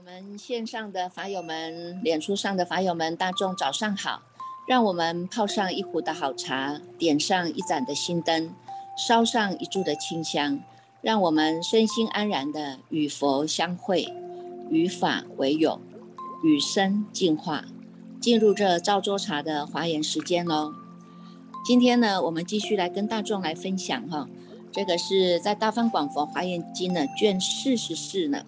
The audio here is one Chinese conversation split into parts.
我们线上的法友们、脸书上的法友们，大众早上好！让我们泡上一壶的好茶，点上一盏的心灯，烧上一柱的清香，让我们身心安然的与佛相会，与法为友，与生进化，进入这赵州茶的华严时间喽。今天呢，我们继续来跟大众来分享哈，这个是在《大方广佛华严经》的卷四十四呢。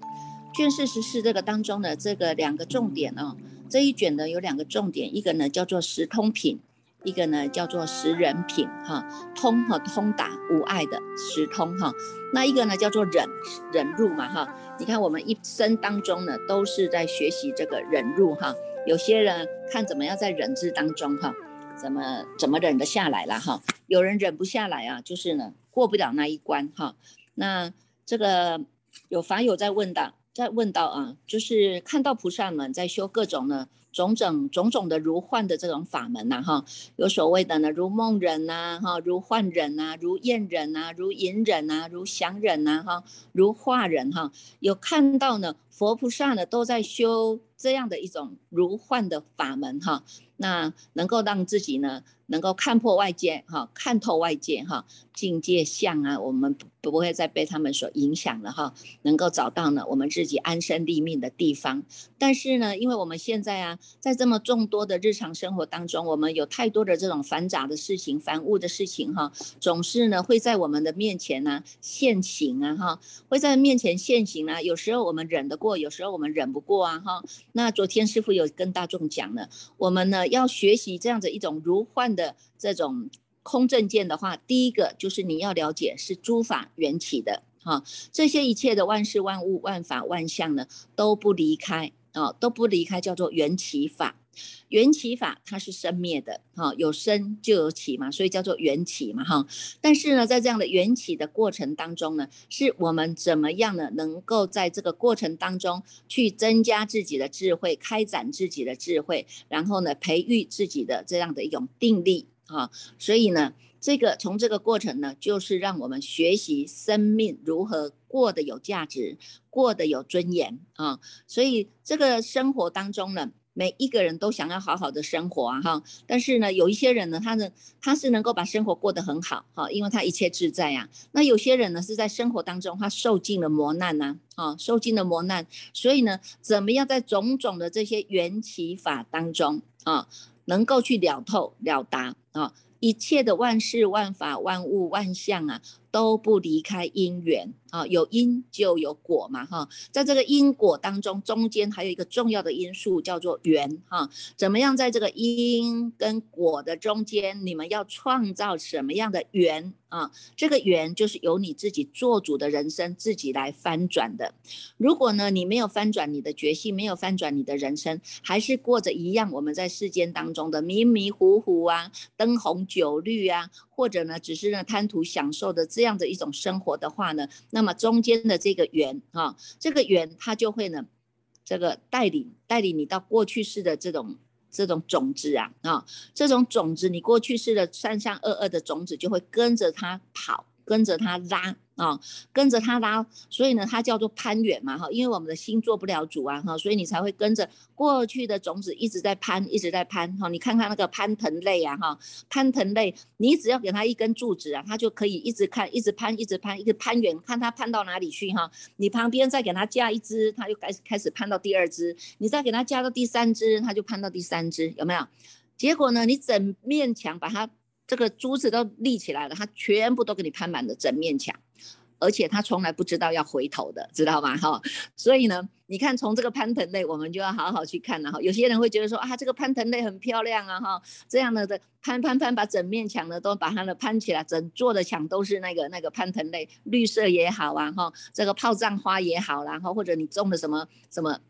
卷四十四这个当中的这个两个重点哦，这一卷呢有两个重点，一个呢叫做十通品，一个呢叫做十人品哈，通和通达无碍的十通哈，那一个呢叫做忍忍入嘛哈，你看我们一生当中呢都是在学习这个忍入哈，有些人看怎么样在忍字当中哈，怎么怎么忍得下来了哈，有人忍不下来啊，就是呢过不了那一关哈，那这个有法友在问的。再问到啊，就是看到菩萨们在修各种呢，种种种种的如幻的这种法门呐，哈，有所谓的呢，如梦忍呐，哈，如幻忍呐，如厌忍呐，如隐忍呐，如想忍呐，哈，如化忍哈，有看到呢，佛菩萨呢都在修这样的一种如幻的法门哈，那能够让自己呢。能够看破外界，哈，看透外界，哈，境界相啊，我们不不会再被他们所影响了，哈，能够找到呢我们自己安身立命的地方。但是呢，因为我们现在啊，在这么众多的日常生活当中，我们有太多的这种繁杂的事情、繁物的事情，哈，总是呢会在我们的面前呢现行啊，哈，会在面前现行啊。有时候我们忍得过，有时候我们忍不过啊，哈。那昨天师傅有跟大众讲了，我们呢要学习这样子一种如幻。的这种空正见的话，第一个就是你要了解是诸法缘起的哈，这些一切的万事万物万法万象呢都不离开啊，都不离开叫做缘起法。缘起法它是生灭的，哈，有生就有起嘛，所以叫做缘起嘛，哈。但是呢，在这样的缘起的过程当中呢，是我们怎么样呢？能够在这个过程当中去增加自己的智慧，开展自己的智慧，然后呢，培育自己的这样的一种定力，哈。所以呢，这个从这个过程呢，就是让我们学习生命如何过得有价值，过得有尊严啊。所以这个生活当中呢。每一个人都想要好好的生活啊哈，但是呢，有一些人呢，他呢，他是能够把生活过得很好哈，因为他一切自在呀。那有些人呢，是在生活当中他受尽了磨难呐，啊，受尽了磨难，所以呢，怎么样在种种的这些缘起法当中啊，能够去了透了达啊，一切的万事万法万物万象啊。都不离开因缘啊，有因就有果嘛哈，在这个因果当中，中间还有一个重要的因素叫做缘哈，怎么样在这个因跟果的中间，你们要创造什么样的缘啊？这个缘就是由你自己做主的人生自己来翻转的。如果呢，你没有翻转你的决心，没有翻转你的人生，还是过着一样我们在世间当中的迷迷糊糊啊，灯红酒绿啊。或者呢，只是呢贪图享受的自这样的一种生活的话呢，那么中间的这个缘啊，这个缘它就会呢，这个带领带领你到过去式的这种这种种子啊啊，这种种子你过去式的三三二二的种子就会跟着它跑，跟着它拉。啊，跟着他拉，所以呢，它叫做攀援嘛，哈，因为我们的心做不了主啊，哈，所以你才会跟着过去的种子一直在攀，一直在攀，哈，你看看那个攀藤类啊，哈，攀藤类，你只要给它一根柱子啊，它就可以一直看，一直攀，一直攀，一直攀援，看它攀到哪里去，哈，你旁边再给它加一只，它就开始开始攀到第二只，你再给它加到第三只，它就攀到第三只，有没有？结果呢，你整面墙把它。这个珠子都立起来了，它全部都给你攀满了整面墙，而且它从来不知道要回头的，知道吗？哈，所以呢，你看从这个攀藤类，我们就要好好去看了哈。有些人会觉得说啊，这个攀藤类很漂亮啊，哈，这样的的攀攀攀，把整面墙呢都把它的攀起来，整座的墙都是那个那个攀藤类，绿色也好啊，哈，这个炮仗花也好，然后或者你种的什么什么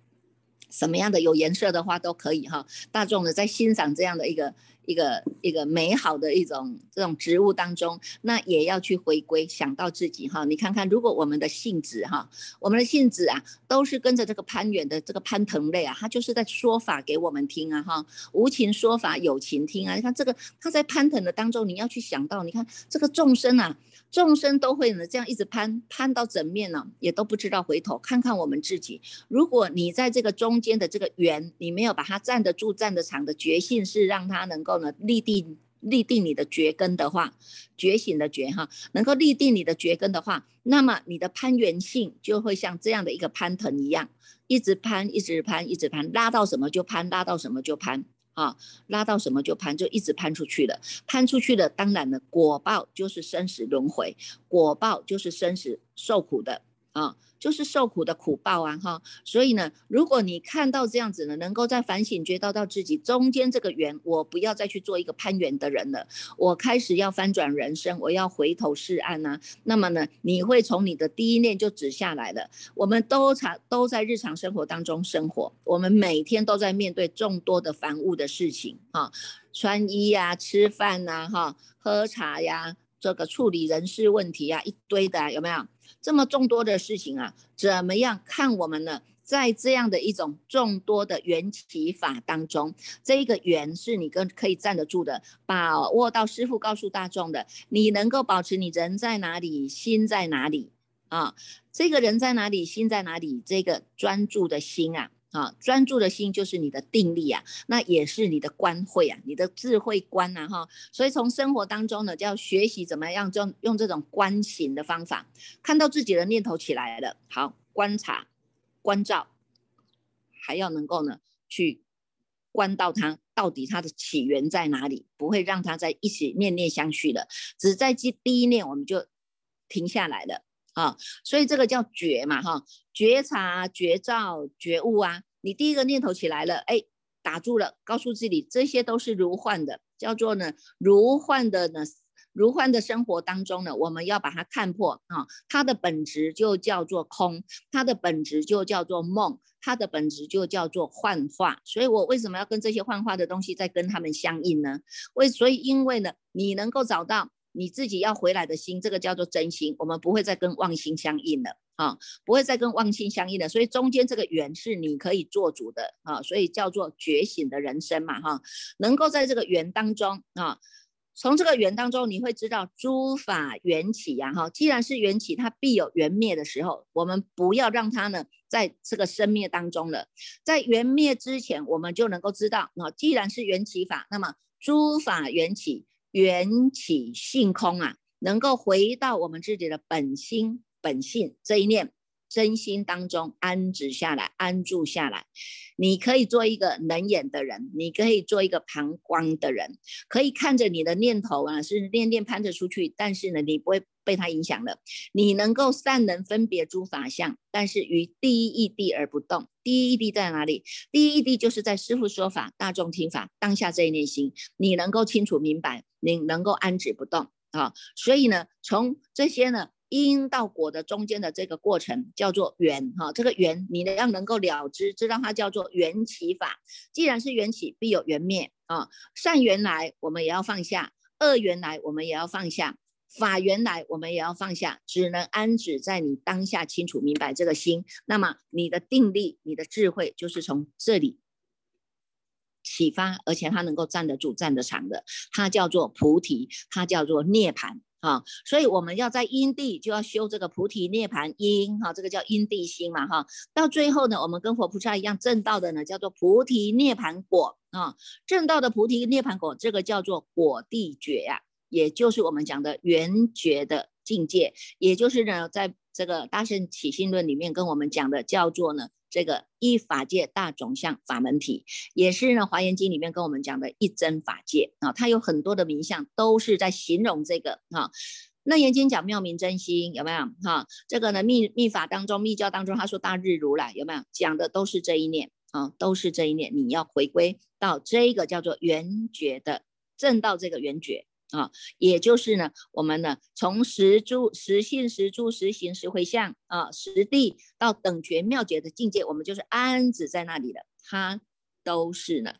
什么样的有颜色的花都可以哈。大众呢在欣赏这样的一个。一个一个美好的一种这种植物当中，那也要去回归，想到自己哈。你看看，如果我们的性子哈，我们的性子啊，都是跟着这个攀援的这个攀藤类啊，他就是在说法给我们听啊哈，无情说法有情听啊。你看这个他在攀藤的当中，你要去想到，你看这个众生啊。众生都会呢，这样一直攀攀到整面呢，也都不知道回头看看我们自己。如果你在这个中间的这个缘，你没有把它站得住、站得长的决心，是让它能够呢立定、立定你的觉根的话，觉醒的觉哈，能够立定你的觉根的话，那么你的攀缘性就会像这样的一个攀藤一样，一直攀、一直攀、一直攀，拉到什么就攀，拉到什么就攀。啊，拉到什么就攀，就一直攀出去了。攀出去了，当然了，果报就是生死轮回，果报就是生死受苦的啊。就是受苦的苦报啊，哈，所以呢，如果你看到这样子呢，能够在反省觉到到自己中间这个缘，我不要再去做一个攀缘的人了，我开始要翻转人生，我要回头是岸呐。那么呢，你会从你的第一念就指下来了。我们都常都在日常生活当中生活，我们每天都在面对众多的繁务的事情啊，穿衣呀、吃饭呐、哈、喝茶呀，这个处理人事问题呀，一堆的，有没有？这么众多的事情啊，怎么样看我们呢？在这样的一种众多的缘起法当中，这个缘是你跟可以站得住的，把握到师傅告诉大众的，你能够保持你人在哪里，心在哪里啊？这个人在哪里，心在哪里？这个专注的心啊。啊，专注的心就是你的定力啊，那也是你的观慧啊，你的智慧观呐，哈。所以从生活当中呢，就要学习怎么样，就用这种观行的方法，看到自己的念头起来了，好观察、关照，还要能够呢去观到它到底它的起源在哪里，不会让它在一起念念相续的，只在第第一念我们就停下来了。啊，所以这个叫觉嘛，哈，觉察、觉照、觉悟啊。你第一个念头起来了，哎，打住了，告诉自己，这些都是如幻的，叫做呢如幻的呢，如幻的生活当中呢，我们要把它看破啊。它的本质就叫做空，它的本质就叫做梦，它的本质就叫做幻化。所以我为什么要跟这些幻化的东西在跟他们相应呢？为所以因为呢，你能够找到。你自己要回来的心，这个叫做真心，我们不会再跟妄心相应了啊，不会再跟妄心相应了。所以中间这个缘是你可以做主的啊，所以叫做觉醒的人生嘛哈，能够在这个缘当中啊，从这个缘当中你会知道诸法缘起呀哈，既然是缘起，它必有缘灭的时候，我们不要让它呢在这个生灭当中了，在缘灭之前，我们就能够知道啊，既然是缘起法，那么诸法缘起。缘起性空啊，能够回到我们自己的本心本性这一念真心当中安止下来，安住下来。你可以做一个能眼的人，你可以做一个旁观的人，可以看着你的念头啊，是念念攀着出去，但是呢，你不会被它影响的。你能够善能分别诸法相，但是于第一义谛而不动。第一义谛在哪里？第一义谛就是在师父说法，大众听法，当下这一念心，你能够清楚明白。你能够安止不动啊，所以呢，从这些呢因到果的中间的这个过程叫做缘哈，这个缘你要能够了知，知道它叫做缘起法。既然是缘起，必有缘灭啊。善缘来，我们也要放下；恶缘来，我们也要放下；法缘来，我们也要放下。只能安止在你当下清楚明白这个心，那么你的定力、你的智慧就是从这里。启发，而且它能够站得住、站得长的，它叫做菩提，它叫做涅槃啊。所以我们要在因地就要修这个菩提涅槃因哈，这个叫因地心嘛哈。到最后呢，我们跟佛菩萨一样正道的呢，叫做菩提涅槃果啊。正道的菩提涅槃果，这个叫做果地觉呀，也就是我们讲的圆觉的境界，也就是呢，在这个大圣起信论里面跟我们讲的叫做呢。这个一法界大种相法门体，也是呢《华严经》里面跟我们讲的一真法界啊，它有很多的名相，都是在形容这个啊。那《严经》讲妙明真心有没有哈？这个呢密密法当中，密教当中，他说大日如来有没有讲的都是这一念啊，都是这一念，你要回归到这个叫做圆觉的正到这个圆觉。啊，也就是呢，我们呢从实住、实性、实住、实行、实回向啊，实地到等觉妙觉的境界，我们就是安止在那里了。它都是呢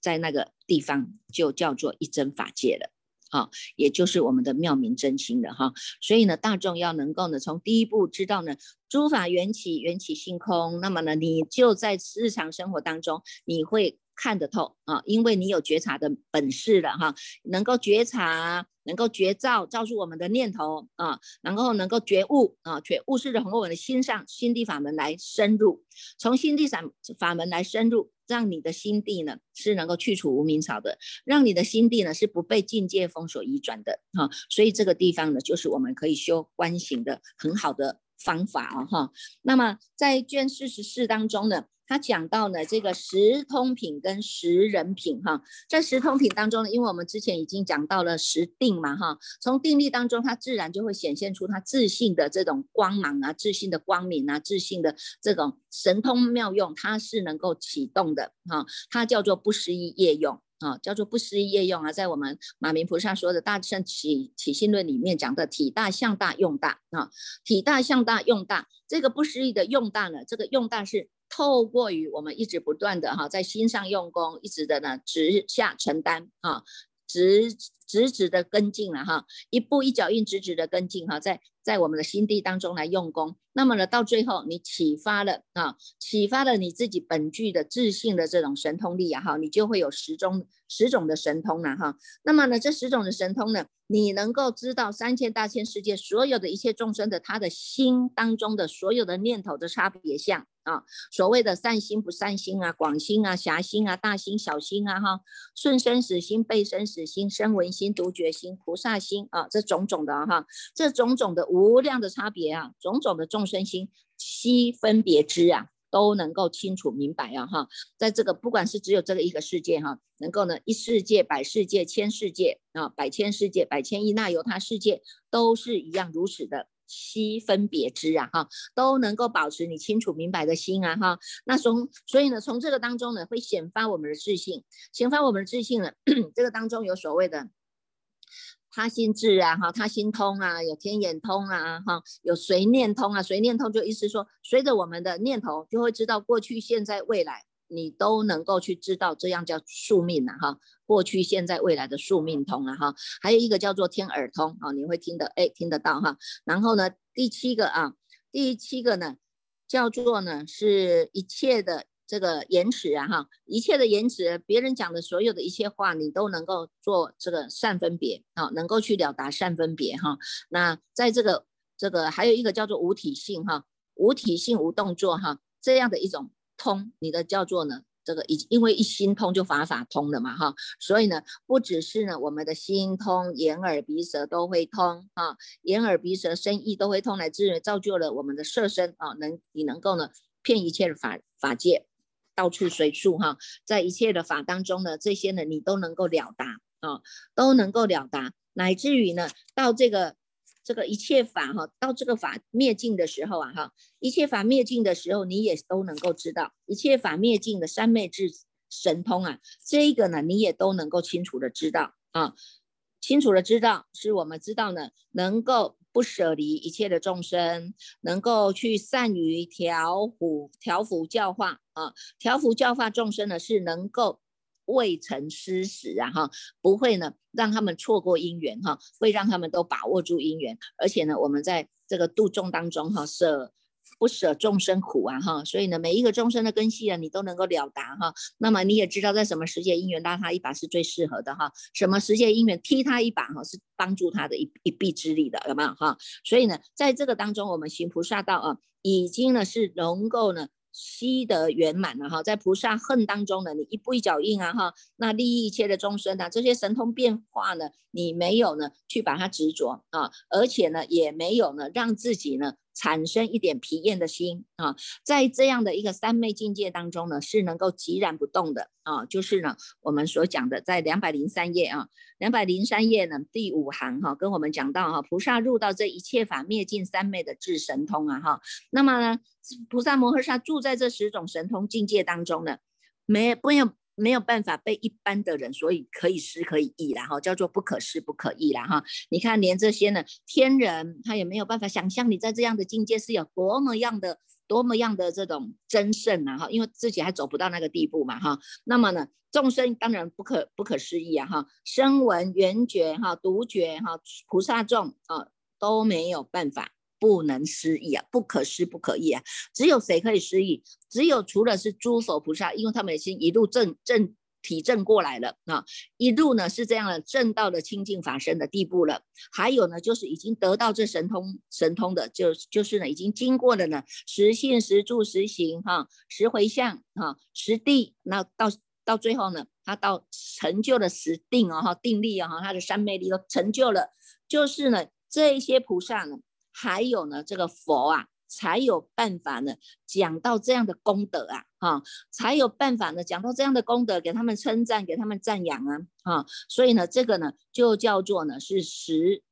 在那个地方就叫做一真法界了。啊，也就是我们的妙明真心的哈，所以呢，大众要能够呢，从第一步知道呢，诸法缘起，缘起性空，那么呢，你就在日常生活当中，你会看得透啊，因为你有觉察的本事了哈，能够觉察，能够觉照，照出我们的念头啊，然后能够觉悟啊，觉悟是从我们的心上心地法门来深入，从心地法法门来深入。让你的心地呢是能够去除无名草的，让你的心地呢是不被境界封锁移转的哈，所以这个地方呢就是我们可以修观行的很好的方法啊哈。那么在卷四十四当中呢。他讲到呢，这个十通品跟十人品哈，在十通品当中呢，因为我们之前已经讲到了十定嘛哈，从定力当中，它自然就会显现出它自信的这种光芒啊，自信的光明啊，自信的这种神通妙用，它是能够启动的哈，它叫做不思议业用啊，叫做不思议业用啊，在我们马明菩萨说的《大圣起起信论》里面讲的体大向大用大啊，体大向大用大，这个不思议的用大呢，这个用大是。透过于我们一直不断的哈，在心上用功，一直的呢直下承担啊，直直直的跟进了哈，一步一脚印直直的跟进哈，在在我们的心地当中来用功，那么呢到最后你启发了啊，启发了你自己本具的自信的这种神通力啊哈，你就会有十种十种的神通了哈，那么呢这十种的神通呢，你能够知道三千大千世界所有的一切众生的他的心当中的所有的念头的差别相。啊，所谓的善心不善心啊，广心啊，狭心啊，大心小心啊，哈，顺生死心、背生死心、声闻心、独觉心、菩萨心啊，这种种的哈，这种种的无量的差别啊，种种的众生心悉分别知啊，都能够清楚明白啊，哈，在这个不管是只有这个一个世界哈，能够呢一世界、百世界、千世界啊，百千世界、百千亿那由他世界都是一样如此的。悉分别知啊，哈，都能够保持你清楚明白的心啊，哈。那从所以呢，从这个当中呢，会显发我们的自信，显发我们的自信呢，这个当中有所谓的他心智啊，哈，他心通啊，有天眼通啊，哈，有随念通啊，随念通就意思说，随着我们的念头，就会知道过去、现在、未来。你都能够去知道，这样叫宿命呐哈，过去、现在、未来的宿命通啊哈，还有一个叫做天耳通啊，你会听得哎听得到哈。然后呢，第七个啊，第七个呢叫做呢是一切的这个言辞啊哈，一切的言辞，别人讲的所有的一切话，你都能够做这个善分别啊，能够去了达善分别哈。那在这个这个还有一个叫做无体性哈，无体性无动作哈，这样的一种。通你的叫做呢，这个一因为一心通就法法通了嘛哈，所以呢不只是呢我们的心通，眼耳鼻舌都会通啊，眼耳鼻舌身意都会通，来自于造就了我们的色身啊，能你能够呢骗一切的法法界，到处随处哈，在一切的法当中呢，这些呢你都能够了达啊，都能够了达，乃至于呢到这个。这个一切法哈，到这个法灭尽的时候啊哈，一切法灭尽的时候，你也都能够知道一切法灭尽的三昧智神通啊，这个呢你也都能够清楚的知道啊，清楚的知道是我们知道呢，能够不舍离一切的众生，能够去善于调伏调伏教化啊，调伏教化众生呢是能够。未曾失时啊哈，不会呢让他们错过姻缘哈，会让他们都把握住姻缘，而且呢，我们在这个度众当中哈，舍不舍众生苦啊哈，所以呢，每一个众生的根系啊，你都能够了达哈。那么你也知道，在什么时节姻缘拉他一把是最适合的哈，什么时节姻缘踢他一把哈，是帮助他的一一臂之力的，有没有哈？所以呢，在这个当中，我们行菩萨道啊，已经呢是能够呢。悉得圆满了哈，在菩萨恨当中呢，你一步一脚印啊哈，那利益一切的众生呐，这些神通变化呢，你没有呢去把它执着啊，而且呢也没有呢让自己呢。产生一点疲厌的心啊，在这样的一个三昧境界当中呢，是能够寂然不动的啊。就是呢，我们所讲的，在两百零三页啊，两百零三页呢第五行哈，跟我们讲到哈，菩萨入到这一切法灭尽三昧的智神通啊哈。那么呢，菩萨摩诃萨住在这十种神通境界当中呢，没不用。没有办法被一般的人，所以可以施可以易然后，叫做不可施不可易啦哈。你看，连这些呢天人他也没有办法想象你在这样的境界是有多么样的多么样的这种真圣啊哈，因为自己还走不到那个地步嘛哈。那么呢，众生当然不可不可思议啊哈，声闻缘觉哈、独觉哈、菩萨众啊都没有办法。不能失忆啊，不可失不可议啊，只有谁可以失忆？只有除了是诸佛菩萨，因为他们已经一路正正体证过来了啊，一路呢是这样的正到了清净法身的地步了。还有呢，就是已经得到这神通神通的，就就是呢已经经过了呢实信实住实行哈，实回向哈，实地，那到到最后呢，他到成就了实定啊哈，定力啊哈，他的三昧力都成就了，就是呢这一些菩萨呢。还有呢，这个佛啊，才有办法呢，讲到这样的功德啊，哈，才有办法呢，讲到这样的功德，给他们称赞，给他们赞扬啊，哈，所以呢，这个呢，就叫做呢是十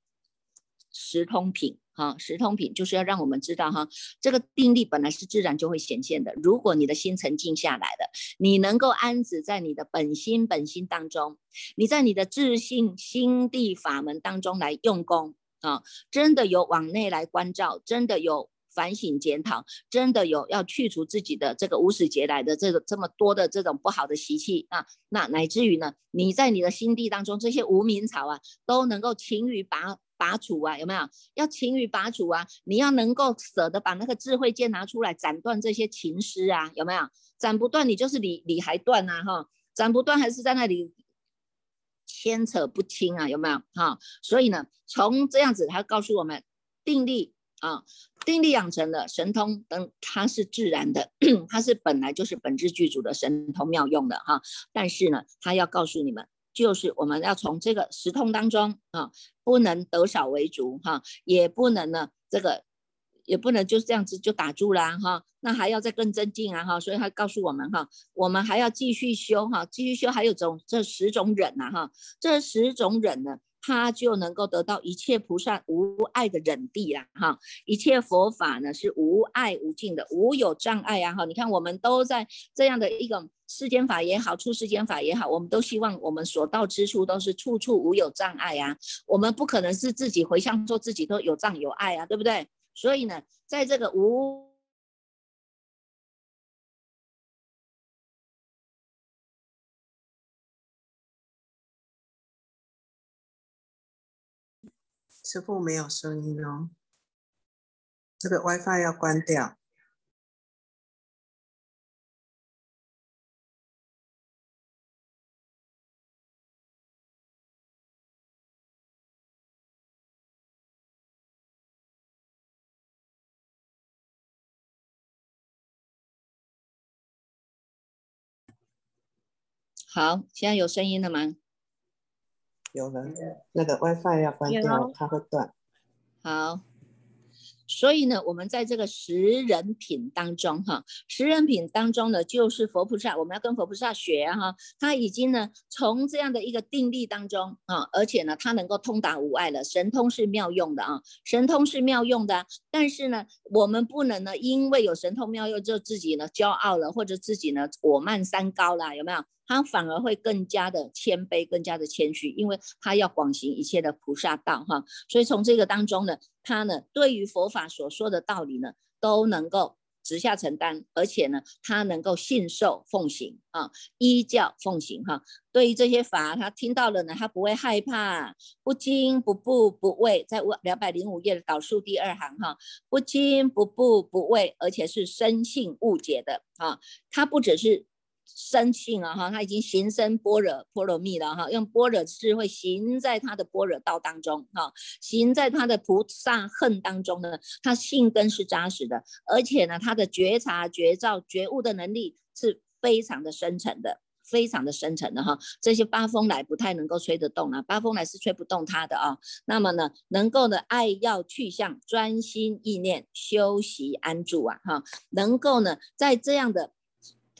十通品，哈，十通品就是要让我们知道哈，这个定力本来是自然就会显现的，如果你的心沉静下来的，你能够安止在你的本心本心当中，你在你的自信心地法门当中来用功。啊，真的有往内来关照，真的有反省检讨，真的有要去除自己的这个无始劫来的这个这么多的这种不好的习气啊，那乃至于呢，你在你的心地当中这些无名草啊，都能够勤于拔拔除啊，有没有？要勤于拔除啊，你要能够舍得把那个智慧剑拿出来斩断这些情丝啊，有没有？斩不断，你就是理理还断啊，哈，斩不断还是在那里。牵扯不清啊，有没有哈？所以呢，从这样子，他告诉我们，定力啊，定力养成的神通等，它是自然的，它是本来就是本质具足的神通妙用的哈。但是呢，他要告诉你们，就是我们要从这个时通当中啊，不能得少为足哈，也不能呢这个。也不能就这样子就打住啦哈，那还要再更增进啊哈，所以他告诉我们哈，我们还要继续修哈，继续修还有种这十种忍呐哈，这十种忍呢，他就能够得到一切菩萨无碍的忍地啦哈，一切佛法呢是无碍无尽的，无有障碍啊哈，你看我们都在这样的一个世间法也好，出世间法也好，我们都希望我们所到之处都是处处无有障碍啊，我们不可能是自己回向做自己都有障有碍啊，对不对？所以呢，在这个无师傅没有声音哦，这个 WiFi 要关掉。好，现在有声音了吗？有了，那个 WiFi 要关掉，它会断。好。所以呢，我们在这个十人品当中，哈，十人品当中呢，就是佛菩萨，我们要跟佛菩萨学哈，他已经呢，从这样的一个定力当中啊，而且呢，他能够通达无碍了，神通是妙用的啊，神通是妙用的，但是呢，我们不能呢，因为有神通妙用就自己呢骄傲了，或者自己呢我慢三高了，有没有？他反而会更加的谦卑，更加的谦虚，因为他要广行一切的菩萨道哈。所以从这个当中呢，他呢对于佛法所说的道理呢，都能够直下承担，而且呢，他能够信受奉行啊，依教奉行哈。对于这些法，他听到了呢，他不会害怕，不惊不怖不畏，在两百零五页的导数第二行哈，不惊不怖不畏，而且是深信误解的啊。他不只是。生性啊哈，他已经行深般若波罗蜜了哈，用般若智慧行在他的般若道当中哈，行在他的菩萨恨当中呢，他性根是扎实的，而且呢，他的觉察、觉照、觉悟的能力是非常的深沉的，非常的深沉的哈。这些八风来不太能够吹得动啊，八风来是吹不动他的啊。那么呢，能够呢爱要去向专心意念修习安住啊哈，能够呢在这样的。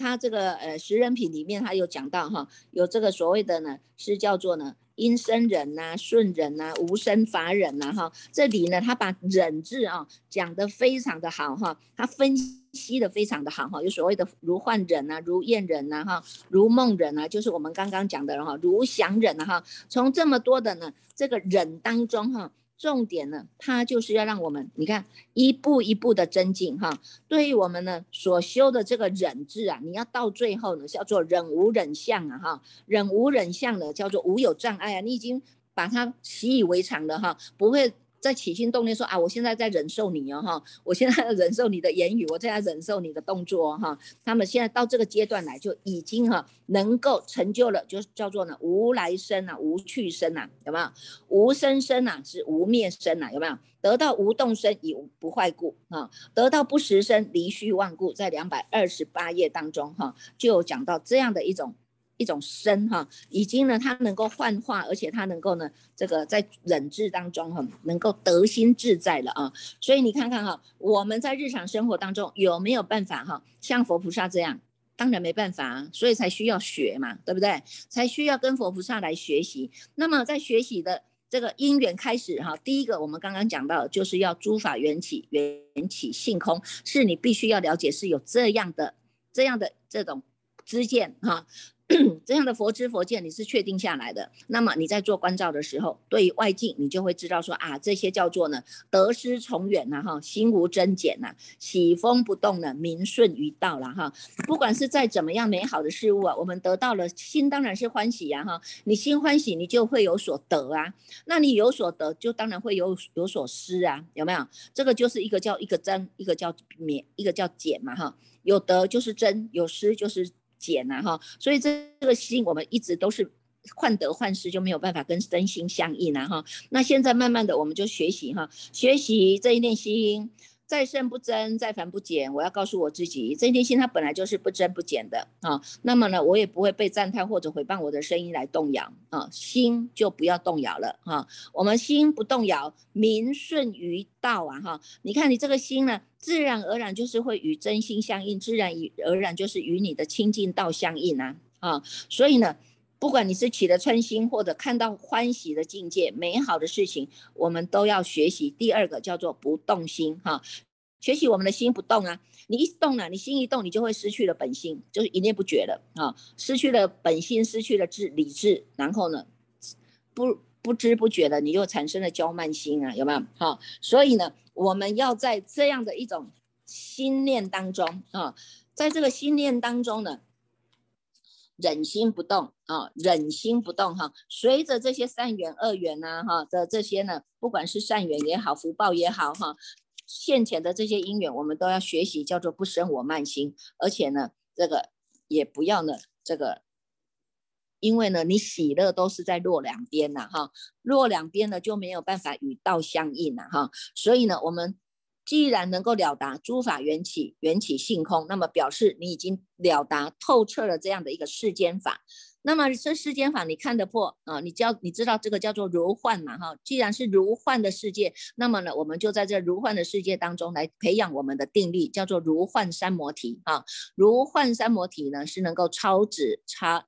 他这个呃十人品里面，他有讲到哈，有这个所谓的呢，是叫做呢因生忍呐、顺忍呐、无生法忍呐哈。这里呢，他把忍字啊讲得非常的好哈，他分析的非常的好哈。有所谓的如幻忍呐、如厌忍呐哈、如梦忍呐，就是我们刚刚讲的哈，如想忍呐哈。从这么多的呢这个忍当中哈，重点呢，它就是要让我们，你看一步一步的增进哈。对于我们呢所修的这个忍字啊，你要到最后呢叫做忍无忍相啊哈，忍无忍相的叫做无有障碍啊，你已经把它习以为常了哈，不会。在起心动念说啊，我现在在忍受你哦哈，我现在忍受你的言语，我现在忍受你的动作哈。他们现在到这个阶段来，就已经哈能够成就了，就叫做呢无来生啊，无去生啊，有没有？无生生啊，是无灭生啊，有没有？得到无动生以不坏故啊，得到不实生离虚妄故，在两百二十八页当中哈，就有讲到这样的一种。一种身哈，已经呢，它能够幻化，而且它能够呢，这个在忍智当中哈，能够得心自在了啊。所以你看看哈，我们在日常生活当中有没有办法哈，像佛菩萨这样？当然没办法，啊所以才需要学嘛，对不对？才需要跟佛菩萨来学习。那么在学习的这个因缘开始哈，第一个我们刚刚讲到，就是要诸法缘起，缘起性空，是你必须要了解是有这样的这样的这种知见哈。这样的佛知佛见，你是确定下来的。那么你在做关照的时候，对于外境，你就会知道说啊，这些叫做呢得失从远呐哈，心无增减呐，喜风不动呢，名顺于道了哈。不管是再怎么样美好的事物啊，我们得到了心当然是欢喜呀哈。你心欢喜，你就会有所得啊。那你有所得，就当然会有有所失啊，有没有？这个就是一个叫一个增，一个叫免，一个叫减嘛哈。有得就是增，有失就是。减呐哈，所以这这个心我们一直都是患得患失，就没有办法跟身心相应呐哈。那现在慢慢的我们就学习哈，学习这一念心。再胜不增，再繁不减。我要告诉我自己，这念心它本来就是不增不减的啊。那么呢，我也不会被赞叹或者诽谤我的声音来动摇啊。心就不要动摇了哈。我们心不动摇，名顺于道啊哈。你看你这个心呢，自然而然就是会与真心相应，自然而然就是与你的清净道相应啊啊。所以呢。不管你是起了嗔心，或者看到欢喜的境界、美好的事情，我们都要学习。第二个叫做不动心，哈，学习我们的心不动啊。你一动了，你心一动，你就会失去了本心，就是一念不绝了啊，失去了本心，失去了智理智，然后呢，不不知不觉的，你又产生了娇慢心啊，有没有？好，所以呢，我们要在这样的一种心念当中啊，在这个心念当中呢。忍心不动啊，忍心不动哈。随着这些善缘、恶缘呐哈的这些呢，不管是善缘也好，福报也好哈，现前的这些因缘，我们都要学习叫做不生我慢心，而且呢，这个也不要呢，这个，因为呢，你喜乐都是在落两边呐哈，落两边呢就没有办法与道相应了哈，所以呢，我们。既然能够了达诸法缘起，缘起性空，那么表示你已经了达透彻了这样的一个世间法。那么这世间法你看得破啊？你叫你知道这个叫做如幻嘛？哈，既然是如幻的世界，那么呢，我们就在这如幻的世界当中来培养我们的定力，叫做如幻三摩提啊。如幻三摩提呢，是能够超指超。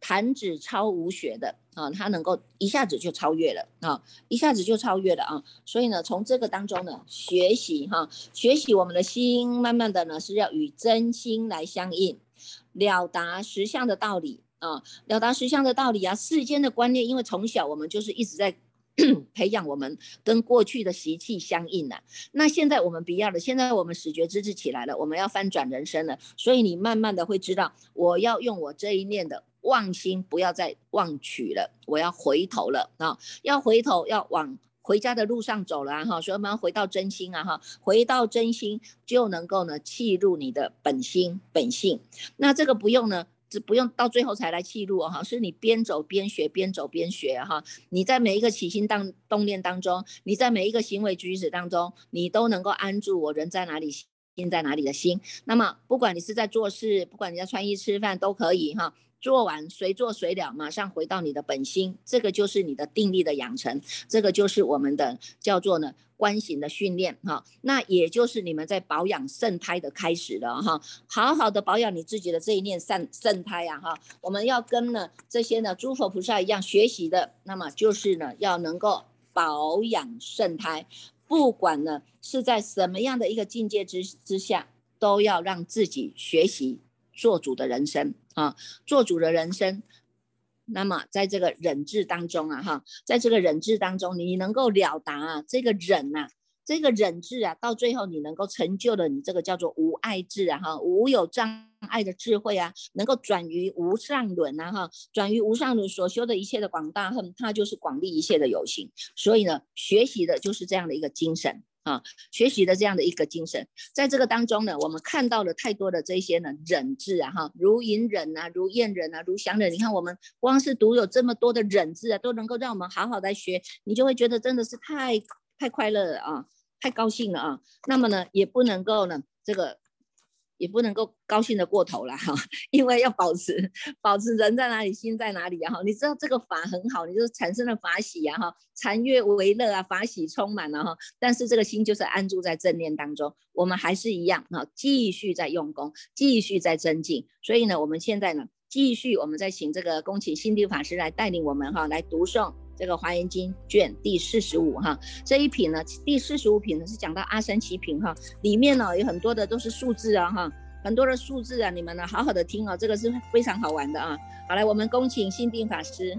弹指超无学的啊，他能够一下子就超越了啊，一下子就超越了啊，所以呢，从这个当中呢，学习哈，学习我们的心，慢慢的呢是要与真心来相应，了达实相的道理啊，了达实相的道理啊，世间的观念，因为从小我们就是一直在。培养我们跟过去的习气相应了，那现在我们不要了，现在我们始觉之智起来了，我们要翻转人生了，所以你慢慢的会知道，我要用我这一念的妄心，不要再妄取了，我要回头了啊，要回头，要往回家的路上走了哈，所以我们要回到真心啊哈，回到真心就能够呢契入你的本心本性，那这个不用呢。这不用到最后才来记录哈，是你边走边学，边走边学哈。你在每一个起心当动念当中，你在每一个行为举止当中，你都能够安住我人在哪里，心在哪里的心。那么不管你是在做事，不管你在穿衣吃饭，都可以哈。做完随做随了，马上回到你的本心，这个就是你的定力的养成，这个就是我们的叫做呢观行的训练哈。那也就是你们在保养肾胎的开始了哈。好好的保养你自己的这一念肾肾胎呀哈。我们要跟呢这些呢诸佛菩萨一样学习的，那么就是呢要能够保养肾胎，不管呢是在什么样的一个境界之之下，都要让自己学习做主的人生。啊，做主的人生，那么在这个忍智当中啊，哈，在这个忍智当中，你能够了达啊，这个忍呐，这个忍智啊，到最后你能够成就了你这个叫做无爱智啊，哈，无有障碍的智慧啊，能够转于无上轮啊，哈，转于无上轮所修的一切的广大恨，它就是广利一切的有情。所以呢，学习的就是这样的一个精神。啊，学习的这样的一个精神，在这个当中呢，我们看到了太多的这些呢忍字啊，哈，如隐忍啊，如厌忍啊，如想忍。你看，我们光是读有这么多的忍字啊，都能够让我们好好的学，你就会觉得真的是太太快乐了啊，太高兴了啊。那么呢，也不能够呢，这个。也不能够高兴的过头了哈，因为要保持保持人在哪里，心在哪里啊哈。你知道这个法很好，你就产生了法喜啊哈，禅悦为乐啊，法喜充满了哈。但是这个心就是安住在正念当中，我们还是一样哈，继续在用功，继续在增进。所以呢，我们现在呢，继续我们再请这个恭请心地法师来带领我们哈，来读诵。这个《华严经》卷第四十五哈，这一品呢，第四十五品呢是讲到阿僧祇品哈，里面呢有很多的都是数字啊哈，很多的数字啊，你们呢好好的听哦，这个是非常好玩的啊。好来，我们恭请心定法师。